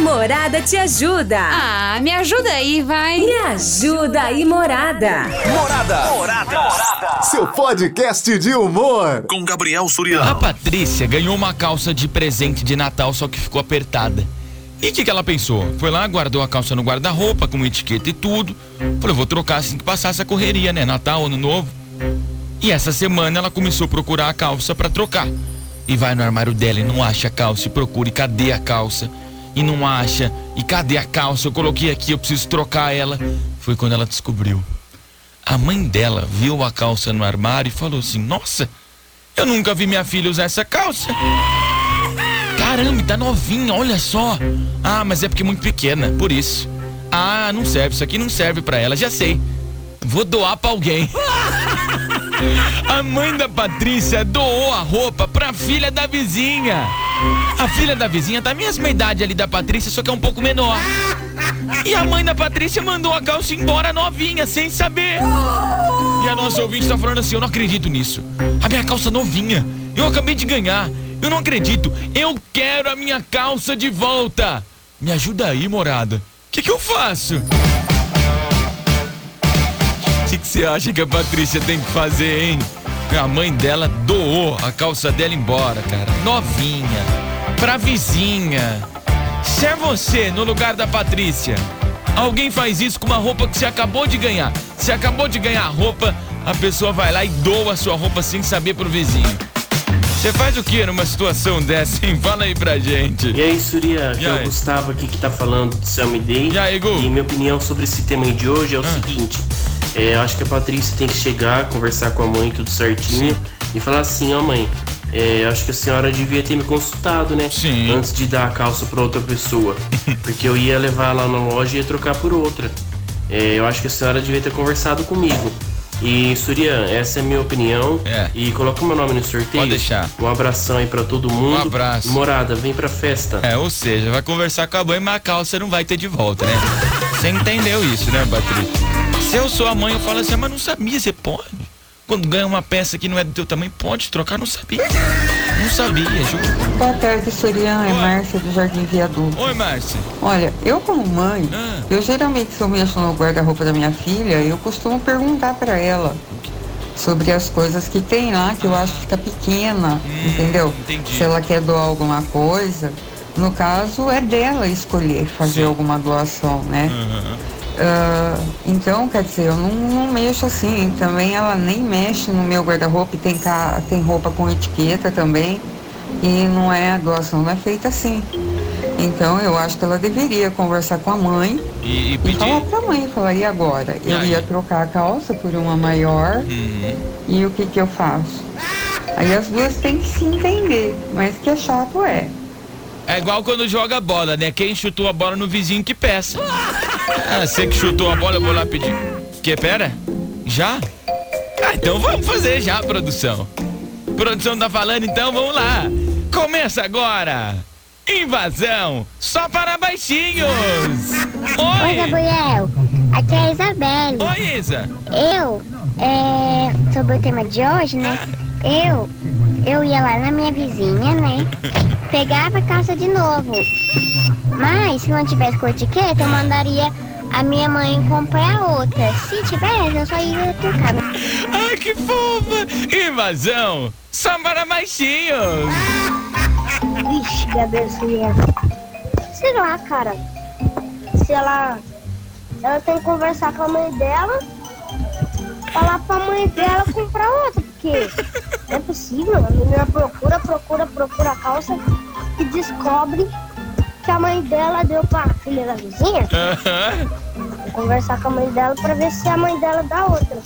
Morada te ajuda. Ah, me ajuda aí, vai. Me ajuda aí, Morada. Morada. Morada. Morada. Seu podcast de humor. Com Gabriel Suriano. A Patrícia ganhou uma calça de presente de Natal, só que ficou apertada. E o que, que ela pensou? Foi lá, guardou a calça no guarda-roupa, com etiqueta e tudo. Falou, vou trocar assim que passar essa correria, né? Natal, ano novo. E essa semana ela começou a procurar a calça para trocar. E vai no armário dela e não acha a calça. E procura, e cadê a calça? E não acha. E cadê a calça? Eu coloquei aqui, eu preciso trocar ela. Foi quando ela descobriu. A mãe dela viu a calça no armário e falou assim: Nossa, eu nunca vi minha filha usar essa calça. Caramba, tá novinha, olha só. Ah, mas é porque é muito pequena, por isso. Ah, não serve, isso aqui não serve para ela, já sei. Vou doar pra alguém. A mãe da Patrícia doou a roupa pra filha da vizinha. A filha da vizinha tá a mesma idade ali da Patrícia, só que é um pouco menor. E a mãe da Patrícia mandou a calça embora novinha, sem saber. E a nossa ouvinte tá falando assim: eu não acredito nisso. A minha calça novinha. Eu acabei de ganhar. Eu não acredito. Eu quero a minha calça de volta. Me ajuda aí, morada. O que, que eu faço? O que você acha que a Patrícia tem que fazer, hein? A mãe dela doou a calça dela embora, cara. Novinha. Pra vizinha. Se é você no lugar da Patrícia, alguém faz isso com uma roupa que você acabou de ganhar. Você acabou de ganhar a roupa, a pessoa vai lá e doa a sua roupa sem saber pro vizinho. Você faz o que numa situação dessa, hein? Fala aí pra gente. E aí, Surya, que é o Gustavo aqui que tá falando do Selmy Day. E aí, Gu? E minha opinião sobre esse tema aí de hoje é o Ah. seguinte: é, eu acho que a Patrícia tem que chegar, conversar com a mãe, tudo certinho, e falar assim: ó, mãe, é, eu acho que a senhora devia ter me consultado, né? Sim. Antes de dar a calça pra outra pessoa. Porque eu ia levar lá na loja e ia trocar por outra. É, eu acho que a senhora devia ter conversado comigo. E, Surya, essa é a minha opinião. É. E coloca o meu nome no sorteio. Pode deixar. Um abração aí pra todo mundo. Um abraço. Morada, vem pra festa. É, ou seja, vai conversar com a mãe, mas a calça não vai ter de volta, né? Você entendeu isso, né, Patrícia? Se eu sou a mãe, eu falo assim, "Ah, mas não sabia, você pode. Quando ganha uma peça que não é do teu tamanho, pode trocar, não sabia. Não sabia, juro. Boa tarde, Soriano. É. Márcia do Jardim Viaduto. Oi, Márcia. Olha, eu como mãe, Ah. eu geralmente se eu mexo no guarda-roupa da minha filha, eu costumo perguntar pra ela sobre as coisas que tem lá, que eu acho que fica pequena, entendeu? Hum, entendi. Se ela quer doar alguma coisa, no caso é dela escolher fazer Sim. alguma doação, né? Aham. Ah, então, quer dizer, eu não, não mexo assim. Também ela nem mexe no meu guarda-roupa. e Tem, ca- tem roupa com etiqueta também. E não é, a doação não é feita assim. Então, eu acho que ela deveria conversar com a mãe E, e e pedir. falar pra mãe. Falar, e agora? E Eu aí? ia trocar a calça por uma maior. Uhum. E o que que eu faço? Aí as duas têm que se entender. Mas que é chato é. É igual quando joga bola, né? Quem chutou a bola no vizinho que peça. Ah, você que chutou a bola, eu vou lá pedir. Que, pera? Já? Ah, então vamos fazer já, produção. Produção tá falando, então vamos lá. Começa agora. Invasão só para baixinhos. Oi, Oi. Gabriel. Aqui é a Isabelle. Oi, Isa. Eu, é, sobre o tema de hoje, né? Eu, eu ia lá na minha vizinha, né? Pegava a calça de novo. Mas, se não tivesse com etiqueta, eu mandaria a minha mãe comprar outra. Se tivesse, eu só ia trocar. Ai, que fofa. Invasão só para baixinhos. Vixe, Gabriel. Sei lá, cara. Se ela. Ela tem que conversar com a mãe dela. Falar pra mãe dela comprar outra, porque não é possível. A menina procura, procura, procura a calça e descobre que a mãe dela deu pra filha da vizinha. Aham. Vou conversar com a mãe dela pra ver se a mãe dela dá outra.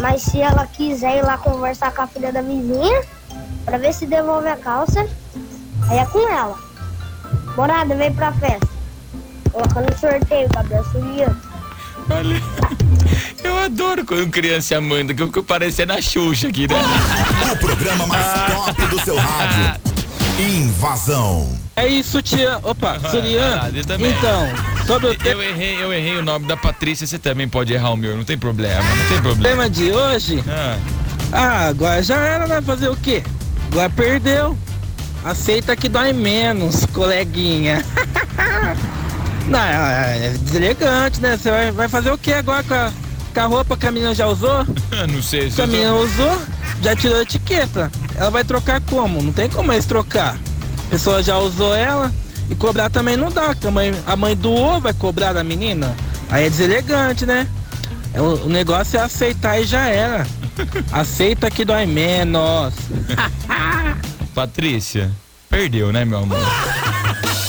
Mas se ela quiser ir lá conversar com a filha da vizinha, pra ver se devolve a calça, aí é com ela. Morada, vem pra festa. Colocando sorteio, Gabriel Suriano. Olha, eu adoro quando criança manda, que eu fico parecendo a Xuxa aqui, né? O programa mais top do seu rádio. Invasão. É isso, tia. Opa, Surian. Ah, também. Então, sobre o Eu errei, eu errei o nome da Patrícia, você também pode errar o meu, não tem problema, não tem problema. tema de hoje, Ah, ah, agora já era, vai fazer o quê? Agora perdeu. Aceita que dói menos, coleguinha. Não, é deselegante, né? Você vai, vai fazer o que agora com a, com a roupa que a menina já usou? não sei se a menina usou, já tirou a etiqueta. Ela vai trocar como? Não tem como eles trocar. A pessoa já usou ela e cobrar também não dá. A mãe, a mãe doou, vai cobrar da menina. Aí é deselegante, né? É, O, o negócio é aceitar e já era. Aceita que dói menos. Patrícia, perdeu, né, meu amor?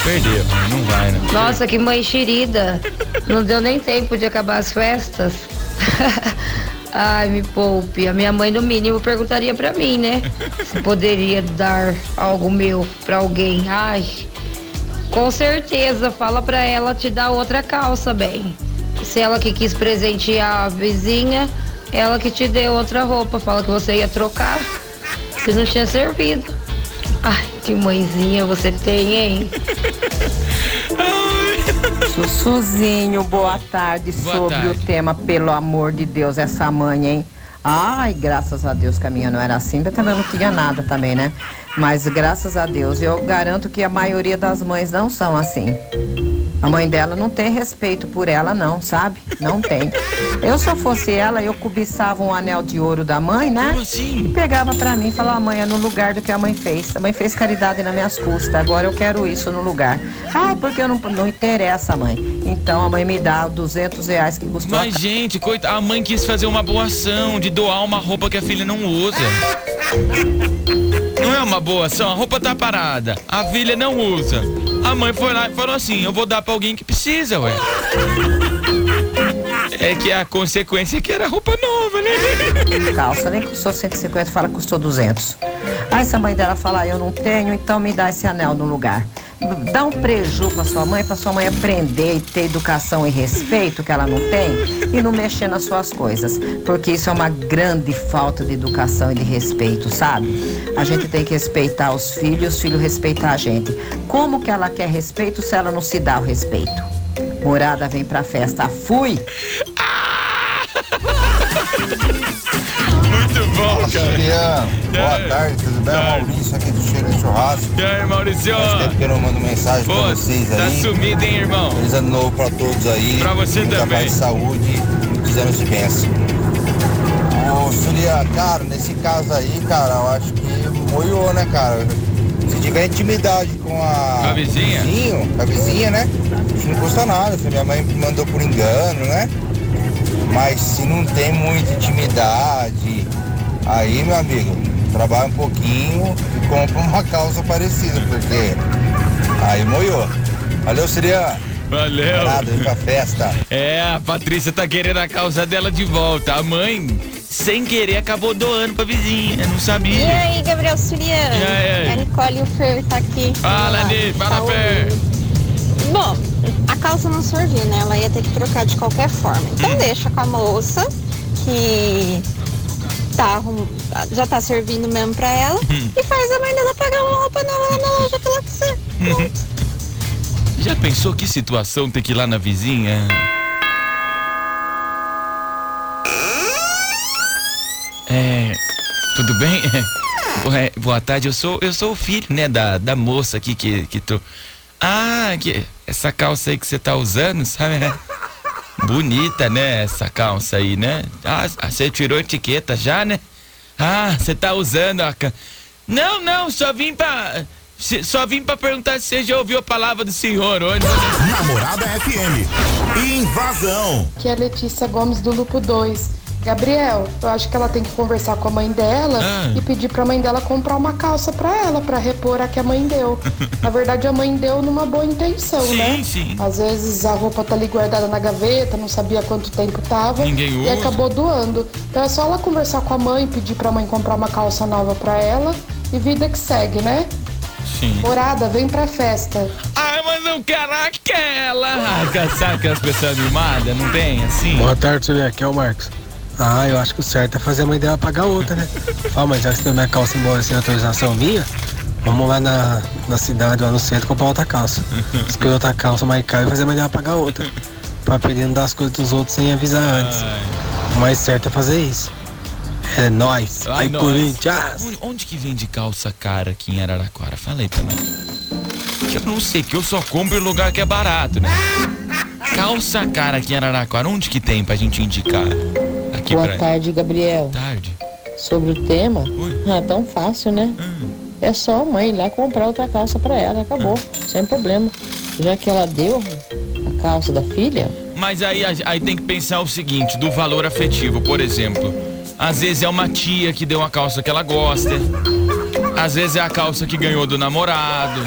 Perdeu, não vai, né? Nossa, que mãe xerida. Não deu nem tempo de acabar as festas. Ai, me poupe. A minha mãe, no mínimo, perguntaria pra mim, né? Se poderia dar algo meu pra alguém. Ai, com certeza. Fala pra ela te dar outra calça, bem. Se ela que quis presentear a vizinha, ela que te deu outra roupa. Fala que você ia trocar. Se não tinha servido. Ai, que mãezinha você tem, hein? Sussuzinho, boa tarde. Boa Sobre tarde. o tema, pelo amor de Deus, essa mãe, hein? Ai, graças a Deus que a minha não era assim, mas também não tinha nada também, né? Mas graças a Deus, eu garanto que a maioria das mães não são assim. A mãe dela não tem respeito por ela, não, sabe? Não tem. Eu, se eu fosse ela, eu cobiçava um anel de ouro da mãe, né? Assim? E pegava pra mim e falava, mãe, é no lugar do que a mãe fez. A mãe fez caridade nas minhas custas, agora eu quero isso no lugar. Ah, porque eu não, não interessa, mãe. Então a mãe me dá 200 reais que custou a Mas, gente, coita, a mãe quis fazer uma boa ação de doar uma roupa que a filha não usa. Não é uma boa ação, a roupa tá parada, a filha não usa. A mãe foi lá e falou assim: eu vou dar pra alguém que precisa, ué. É que a consequência é que era roupa nova, né? calça, nem custou 150, fala que custou 200. Aí se a mãe dela falar, eu não tenho, então me dá esse anel no lugar. Dá um preju pra sua mãe, pra sua mãe aprender e ter educação e respeito que ela não tem e não mexer nas suas coisas. Porque isso é uma grande falta de educação e de respeito, sabe? A gente tem que respeitar os filhos os filhos respeitar a gente. Como que ela quer respeito se ela não se dá o respeito? Morada vem pra festa, fui! Bom, cara. Juliano, boa tarde, tudo bem? Tarde. Maurício aqui do Cheiro de Churrasco. E aí, Maurício? Faz tempo que eu não mando mensagem Pô, pra vocês tá aí. sumido, hein, irmão? Feliz ano novo pra todos aí. Pra você Muita também. paz, saúde, muitos anos de bênção. Ô, Juliano, cara, nesse caso aí, cara, eu acho que moiou, né, cara? Se tiver intimidade com a... A vizinha? Vizinho, a vizinha, né? Isso não custa nada, se minha mãe mandou por engano, né? Mas se não tem muita intimidade, aí, meu amigo, trabalha um pouquinho e compra uma calça parecida, porque aí moiou. Valeu, Sirian. Valeu. Nada, pra festa. É, a Patrícia tá querendo a causa dela de volta. A mãe, sem querer, acabou doando pra vizinha, não E sabia. aí, Gabriel Suriano? E aí? A Nicole e o Fer tá aqui. Fala, Ni, fala, tá Fer. Bom, a calça não servia, né? Ela ia ter que trocar de qualquer forma. Então Hum. deixa com a moça que tá, já tá servindo mesmo pra ela Hum. e faz a mãe dela pagar uma roupa nova na loja que ela quiser. Pronto. Já pensou que situação ter que ir lá na vizinha? É. Tudo bem? É, boa tarde, eu sou, eu sou o filho, né, da, da moça aqui que, que tô. Ah, que, essa calça aí que você tá usando, sabe? Bonita, né, essa calça aí, né? Ah, você tirou a etiqueta já, né? Ah, você tá usando a. ca- Não, não, só vim pra. se- Só vim pra perguntar se você já ouviu a palavra do senhor hoje. Namorada FM. Invasão. que é a Letícia Gomes do Lupo 2. Gabriel, eu acho que ela tem que conversar com a mãe dela Ah. e pedir pra mãe dela comprar uma calça pra ela, pra repor a que a mãe deu. Na verdade, a mãe deu numa boa intenção, Sim, né? sim. Às vezes a roupa tá ali guardada na gaveta, não sabia quanto tempo tava Ninguém e usa. acabou doando. Então é só ela conversar com a mãe, pedir pra mãe comprar uma calça nova pra ela e vida que segue, né? Sim. Morada, vem pra festa. Ai, mas eu quero aquela. Ah, sabe aquelas pessoas animadas? Não tem assim? Boa tarde, Juliano. Aqui é o Marcos. Ah, eu acho que o certo é fazer a mãe dela pagar outra, né? Fala, mas já que você deu minha calça embora sem autorização minha, vamos lá na, na cidade, lá no centro, comprar outra calça. Escolher outra calça mais cara e fazer a mãe dela pagar outra. Pra pedir não dar as coisas dos outros sem avisar antes. O mais certo é fazer isso. É nóis. Ai, Aí. Corinthians. Onde, que vende calça cara aqui em Araraquara? Fala aí pra nós. Que eu não sei, que eu só compro em lugar que é barato, né? Calça cara aqui em Araraquara, onde que tem pra gente indicar? Aqui Boa pra... tarde, Gabriel. Tarde. Sobre o tema, ah, é tão fácil, né? É só a mãe ir lá comprar outra calça pra ela, acabou, sem problema. Já que ela deu a calça da filha, Mas aí, aí tem que pensar o seguinte, do valor afetivo, por exemplo. Às vezes é uma tia que deu uma calça que ela gosta. Às vezes é a calça que ganhou do namorado.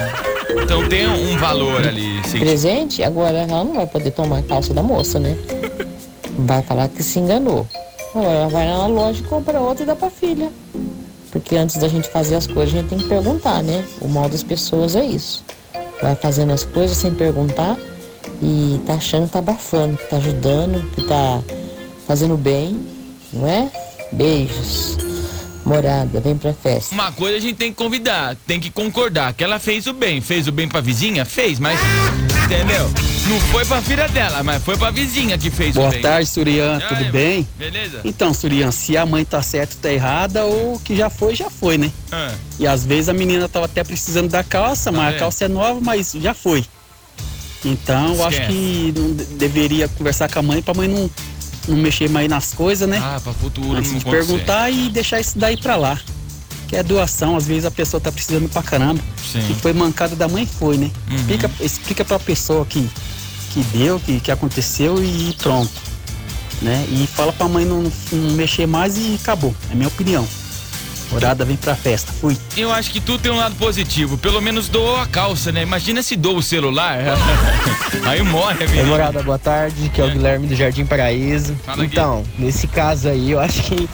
Então tem um valor ali. sim. presente, agora ela não vai poder tomar a calça da moça, né? Vai falar que se enganou. Ela vai na loja e compra outra e dá pra filha. Porque antes da gente fazer as coisas, a gente tem que perguntar, né? O mal das pessoas é isso. Vai fazendo as coisas sem perguntar e tá achando que tá abafando, que tá ajudando, que tá fazendo bem, não é? Beijos. Morada, vem pra festa. Uma coisa a gente tem que convidar, tem que concordar que ela fez o bem. Fez o bem pra vizinha? Fez, mas. Entendeu? Não foi pra filha dela, mas foi pra vizinha que fez Boa bem. tarde, Surian, E tudo aí, bem? Beleza? Então, Surian, se a mãe tá certa ou tá errada, ou o que já foi, já foi, né? Ah, E às vezes a menina tava até precisando da calça, mas Tá a vendo? calça é nova, mas já foi. Então, eu acho Esquece. que não de- deveria conversar com a mãe pra mãe não, não mexer mais nas coisas, né? Ah, pra futuro Antes não de perguntar e deixar isso daí pra lá. Que é doação, às vezes a pessoa tá precisando pra caramba. Sim. Que foi mancada da mãe, foi, né? Uhum. Explica, explica pra pessoa que, que deu, que, que aconteceu e pronto. Né? E fala pra mãe não, não mexer mais e acabou. É minha opinião. Morada vem pra festa. Fui. Eu acho que tudo tem um lado positivo. Pelo menos doou a calça, né? Imagina se doa o celular. aí morre, amigo. morada, boa tarde, que é o Guilherme do Jardim Paraíso. Fala, então, nesse caso aí, eu acho que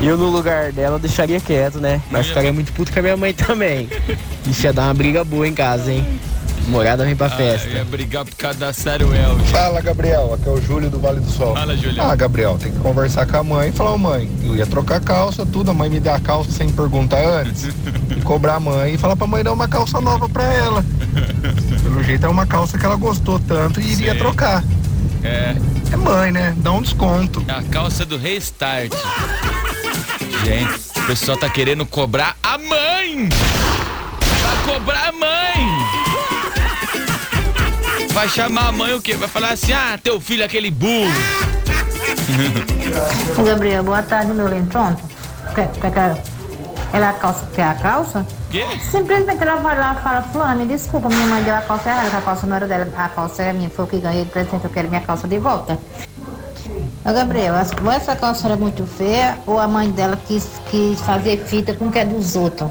eu no lugar dela deixaria quieto, né? Mas ficaria muito puto com a minha mãe também. Isso ia dar uma briga boa em casa, hein? Morada vem pra festa. Ah, ia brigar por causa da Saruel. Fala, Gabriel. Aqui é o Júlio do Vale do Sol. Fala, Júlio. Ah, Gabriel, tem que conversar com a mãe e falar, mãe, eu ia trocar calça, tudo, a mãe me dá a calça sem perguntar antes. e cobrar a mãe e falar pra mãe dar uma calça nova pra ela. Pelo jeito é uma calça que ela gostou tanto e iria Sim. trocar. É. É mãe, né? Dá um desconto. A calça do restart. Gente, o pessoal tá querendo cobrar a mãe! Vai cobrar a mãe! Vai chamar a mãe o quê? Vai falar assim, ah, teu filho é aquele burro. Gabriel, boa tarde, meu lindo. Pronto. Quer, quer, quer, ela a calça, quer a calça? Quê? Simplesmente ela vai lá e fala, fulano, me desculpa, minha mãe deu a calça errada, a calça não era dela, a calça é minha, foi o que ganhei de presente, eu quero minha calça de volta. Ô Gabriel, ou essa calça era muito feia, ou a mãe dela quis, quis fazer fita com o que é dos outros.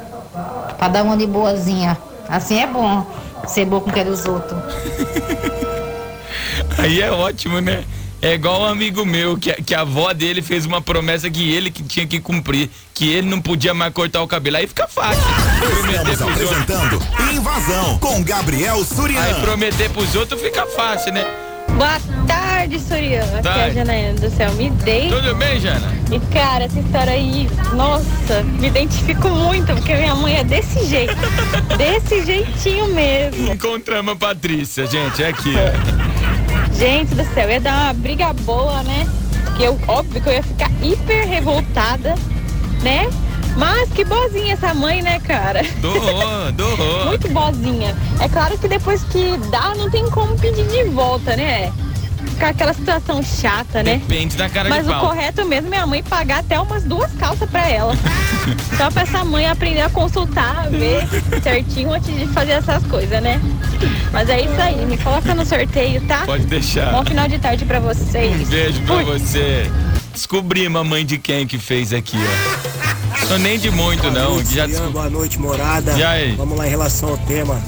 Pra dar uma de boazinha. Assim é bom, ser boa com o que é dos outros. Aí é ótimo, né? É igual um amigo meu, que, a- que a avó dele fez uma promessa que ele que tinha que cumprir, que ele não podia mais cortar o cabelo. Aí fica fácil. Prometer Estamos pros outros. apresentando Invasão com Gabriel Surian. Aí prometer pros outros fica fácil, né? Boa tarde, Soriano. Aqui é a Tarde. Janaína do Céu. Me dei. Tudo bem, Jana? E cara, essa história aí, nossa, me identifico muito, porque minha mãe é desse jeito. desse jeitinho mesmo. Encontramos a Patrícia, gente, é aqui. Gente do céu, ia dar uma briga boa, né? Que eu, óbvio que eu ia ficar hiper revoltada, né? Mas que boazinha essa mãe, né, cara? Doou, doou. Muito boazinha. É claro que depois que dá, não tem como pedir de volta, né? Ficar aquela situação chata, né? Depende da cara Mas de o pau. correto mesmo é a mãe pagar até umas duas calças pra ela. Só pra essa mãe aprender a consultar, ver certinho antes de fazer essas coisas, né? Mas é isso aí, me coloca no sorteio, tá? Pode deixar. Bom final de tarde pra vocês. Um beijo pra você. Descobri a mãe de quem que fez aqui, ó. Sou nem de muito, não. noite, Já Ian, boa noite, morada. E aí? Vamos lá em relação ao tema.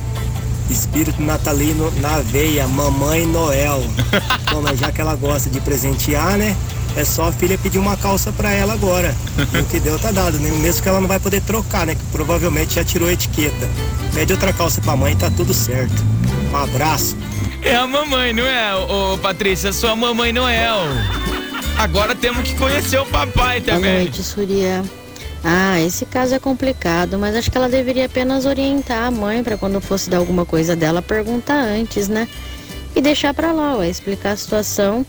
Espírito natalino na veia, Mamãe Noel. Bom, mas já que ela gosta de presentear, né? É só a filha pedir uma calça pra ela agora. E o que deu tá dado, né? Mesmo que ela não vai poder trocar, né? Que provavelmente já tirou a etiqueta. Pede outra calça pra mãe, tá tudo certo. Um abraço. É a mamãe, não é, ô Patrícia? Sua mamãe Noel. Agora temos que conhecer o papai Boa também. noite, Surya. Ah, esse caso é complicado, mas acho que ela deveria apenas orientar a mãe para quando fosse dar alguma coisa dela perguntar antes, né? E deixar pra lá, ué, explicar a situação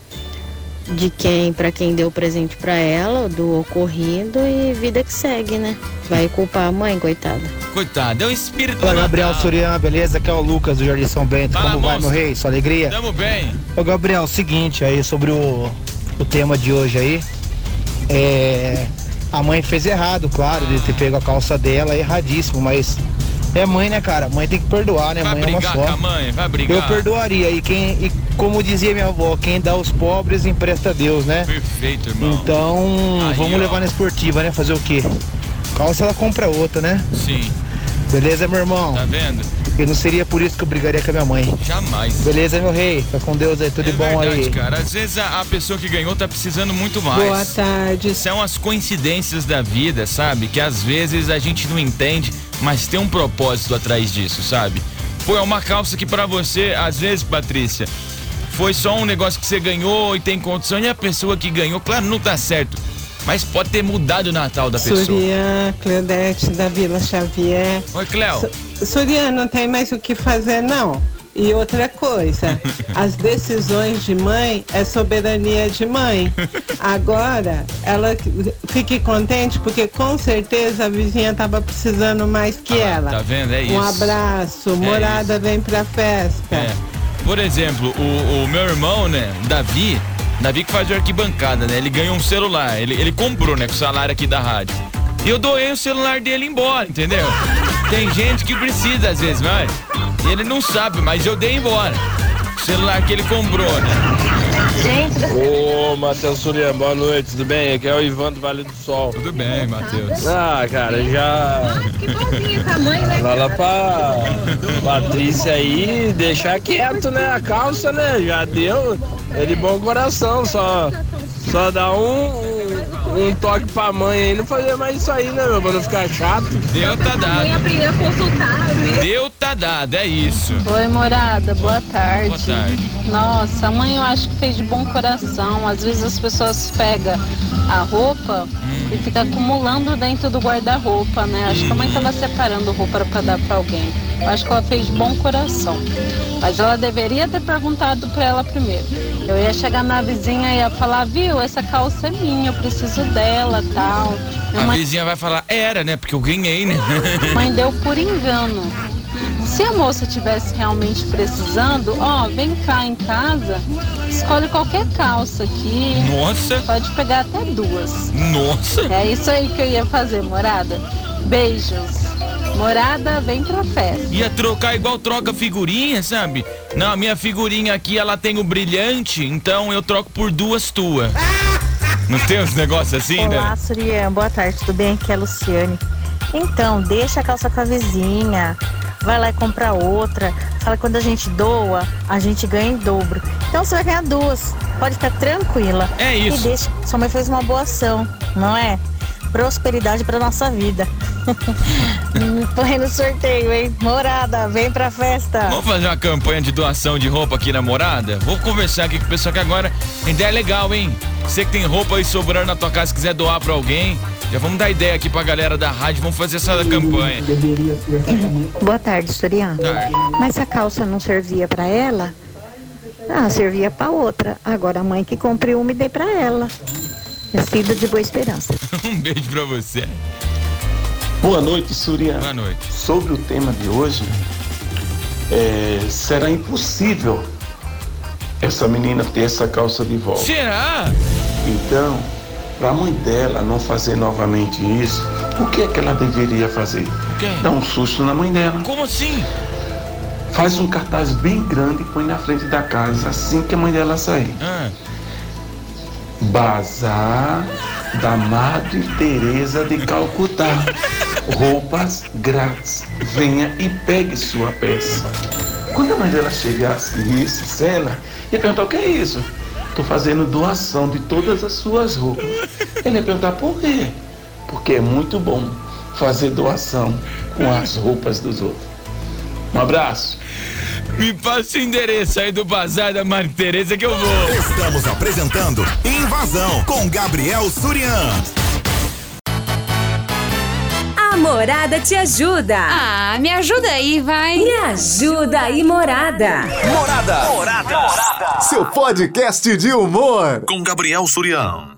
de quem, para quem deu o presente para ela, do ocorrido e vida que segue, né? Vai culpar a mãe, coitada. Coitado, é o espírito Olá, Gabriel Natal. Surian, beleza? Aqui é o Lucas do Jardim São Bento. Fala, Como vai, moço. meu rei? Sua alegria? Tamo bem. Ô, Gabriel, seguinte aí sobre o, o tema de hoje aí. É. A mãe fez errado, claro, de ter pego a calça dela, erradíssimo, mas é mãe, né, cara? Mãe tem que perdoar, né? Vai mãe é uma brigar só. com a mãe, vai brigar. Eu perdoaria. E quem, e como dizia minha avó, quem dá aos pobres empresta a Deus, né? Perfeito, irmão. Então, Aí, vamos ó. levar na esportiva, né? Fazer o quê? Calça ela compra outra, né? Sim. Beleza, meu irmão? Tá vendo? E não seria por isso que eu brigaria com a minha mãe. Jamais. Beleza, meu rei? Fica com Deus aí, tudo de bom É Verdade, aí. cara. Às vezes a, a pessoa que ganhou tá precisando muito mais. Boa tarde. São as coincidências da vida, sabe? Que às vezes a gente não entende, mas tem um propósito atrás disso, sabe? Pô, é uma calça que pra você, às vezes, Patrícia, foi só um negócio que você ganhou e tem condição, e a pessoa que ganhou, claro, não tá certo. Mas pode ter mudado o Natal da pessoa. Surian, Cleodete da Vila Xavier. Oi, Cléo. Su- Surian, não tem mais o que fazer, não. E outra coisa, as decisões de mãe é soberania de mãe. Agora, ela fique contente porque com certeza a vizinha estava precisando mais que ela. Tá vendo? É isso. Um abraço, É morada vem pra festa. É. Por exemplo, o, o meu irmão, né, Davi, Davi que faz de arquibancada, né? Ele ganhou um celular, ele, ele comprou, né, com o salário aqui da rádio. E eu doei o celular dele embora, entendeu? Tem gente que precisa às vezes. E ele não sabe, mas eu dei embora. O celular que ele comprou, né? Ô, Matheus Surian, boa noite, tudo bem? Aqui é o Ivan do Vale do Sol. Tudo bem, Matheus. Ah, cara, já. Fala pra Patrícia aí, deixar quieto, né? A calça, né? Já deu. É de bom coração, só. Só dá um, um, toque pra mãe aí, não fazer mais isso aí, né, meu? Pra não ficar chato. Deu, tá dado. aprender a consultar, né? Deu, tá dado, é isso. Oi, morada, boa tarde. Boa tarde. Nossa, a mãe eu acho que fez de bom coração. Às vezes as pessoas pegam a roupa Hum. e fica acumulando dentro do guarda-roupa, né? Acho que a mãe tava separando roupa para dar para alguém. Eu acho que ela fez de bom coração. Mas ela deveria ter perguntado para ela primeiro. Eu ia chegar na vizinha e ia falar, viu, essa calça é minha, eu preciso dela, tal. Minha A mãe vizinha vai falar, era, né? Porque eu ganhei, né? Mãe deu por engano. Se a moça tivesse realmente precisando, ó, vem cá em casa, escolhe qualquer calça aqui. Nossa. Pode pegar até duas. Nossa. É isso aí que eu ia fazer, morada. Beijos. Morada, vem pra festa. Ia trocar igual troca figurinha, sabe? Não, a minha figurinha aqui, ela tem o brilhante, então eu troco por duas tuas. Não tem uns negócios assim, Olá, né? Surian, boa tarde, tudo bem? Aqui é a Luciane. Então, deixa a calça com a vizinha, vai lá e compra outra. Fala que quando a gente doa, a gente ganha em dobro. Então você vai ganhar duas, pode ficar tranquila. É isso. E deixa, sua mãe fez uma boa ação, não é? Prosperidade pra nossa vida. Põe no sorteio, hein? Morada, vem pra festa. Vamos fazer uma campanha de doação de roupa aqui na morada? Vou conversar aqui com o pessoal que agora a ideia é legal, hein? Você que tem roupa aí sobrando na tua casa, quiser doar pra alguém, já vamos dar ideia aqui pra galera da rádio, vamos fazer essa campanha. Boa tarde, Soriano. Tarde. Mas a calça não servia pra ela, ah, servia pra outra. Agora a mãe que comprou uma e dei pra ela. Vestida de boa esperança. Um beijo pra você. Boa noite, Surian. Boa noite. Sobre o tema de hoje, é, será impossível essa menina ter essa calça de volta. Será? Então, para a mãe dela não fazer novamente isso, o que é que ela deveria fazer? Dar um susto na mãe dela. Como assim? Faz um cartaz bem grande e põe na frente da casa assim que a mãe dela sair. Ah, Bazar da Madre Teresa de Calcutá. Roupas grátis. Venha e pegue sua peça. Quando a mãe dela chegasse visse ela, ia perguntar o que é isso? Estou fazendo doação de todas as suas roupas. Ele ia perguntar por quê? Porque é muito bom fazer doação com as roupas dos outros. Um abraço. Me passa o endereço aí do bazar da Maria Tereza que eu vou. Estamos apresentando Invasão com Gabriel Surian. A Morada te ajuda. Ah, me ajuda aí, vai. Me ajuda aí, Morada. Morada. Morada. Seu podcast de humor. Com Gabriel Surião.